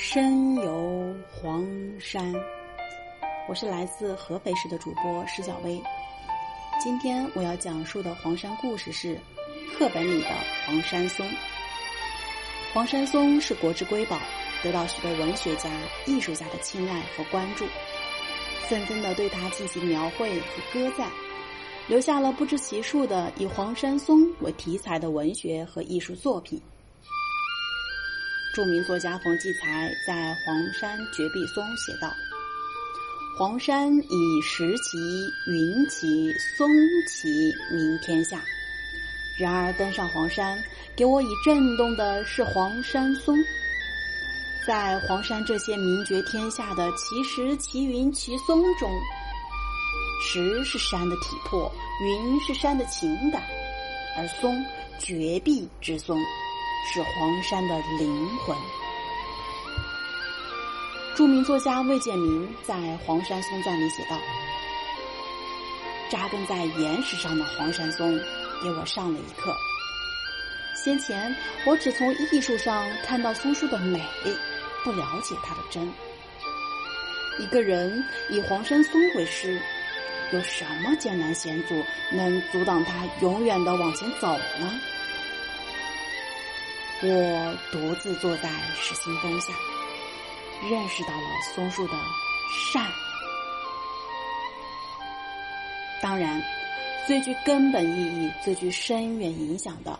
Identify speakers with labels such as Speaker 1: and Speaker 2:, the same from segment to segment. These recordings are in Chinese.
Speaker 1: 深游黄山，我是来自合肥市的主播石小薇。今天我要讲述的黄山故事是课本里的黄山松。黄山松是国之瑰宝，得到许多文学家、艺术家的青睐和关注，纷纷的对它进行描绘和歌赞，留下了不知其数的以黄山松为题材的文学和艺术作品。著名作家冯骥才在《黄山绝壁松》写道：“黄山以石奇、云奇、松奇名天下。然而登上黄山，给我以震动的是黄山松。在黄山这些名绝天下的奇石、奇云、奇松中，石是山的体魄，云是山的情感，而松，绝壁之松。”是黄山的灵魂。著名作家魏建民在《黄山松赞》里写道：“扎根在岩石上的黄山松，给我上了一课。先前我只从艺术上看到松树的美，不了解它的真。一个人以黄山松为师，有什么艰难险阻能阻挡他永远的往前走呢？”我独自坐在石心峰下，认识到了松树的善。当然，最具根本意义、最具深远影响的，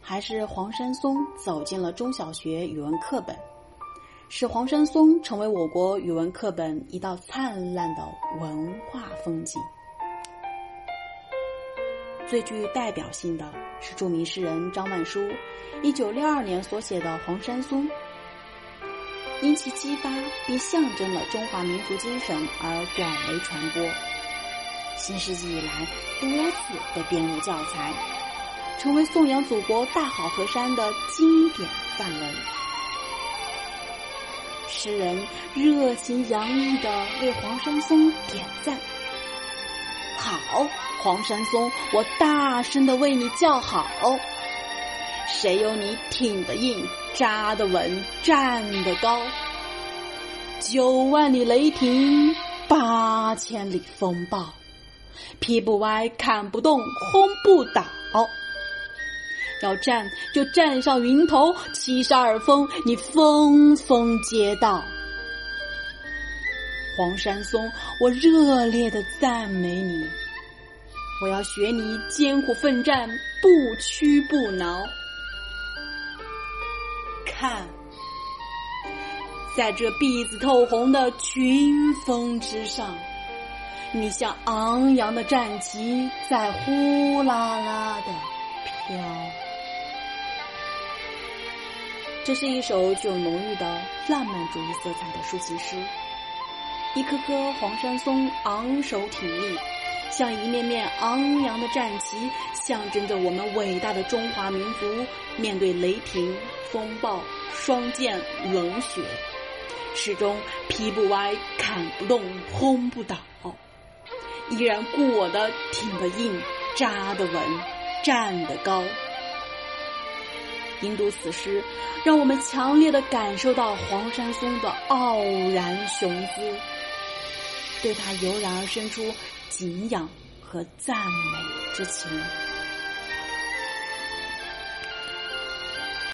Speaker 1: 还是黄山松走进了中小学语文课本，使黄山松成为我国语文课本一道灿烂的文化风景。最具代表性的是著名诗人张曼书，一九六二年所写的《黄山松》，因其激发并象征了中华民族精神而广为传播。新世纪以来，多次被编入教材，成为颂扬祖国大好河山的经典范文。诗人热情洋溢地为黄山松点赞。好，黄山松，我大声的为你叫好。谁有你挺得硬、扎得稳、站得高？九万里雷霆，八千里风暴，劈不歪、砍不动、轰不倒。要站就站上云头，七十二峰，你峰峰皆到。黄山松，我热烈的赞美你。我要学你艰苦奋战，不屈不挠。看，在这碧紫透红的群峰之上，你像昂扬的战旗在呼啦啦的飘。这是一首具有浓郁的浪漫主义色彩的抒情诗。一棵棵黄山松昂首挺立，像一面面昂扬的战旗，象征着我们伟大的中华民族面对雷霆、风暴、霜剑、冷血，始终劈不歪、砍不动、轰不倒，依然固我的挺得硬、扎得稳、站得高。吟读此诗，让我们强烈的感受到黄山松的傲然雄姿。对他油然而生出敬仰和赞美之情。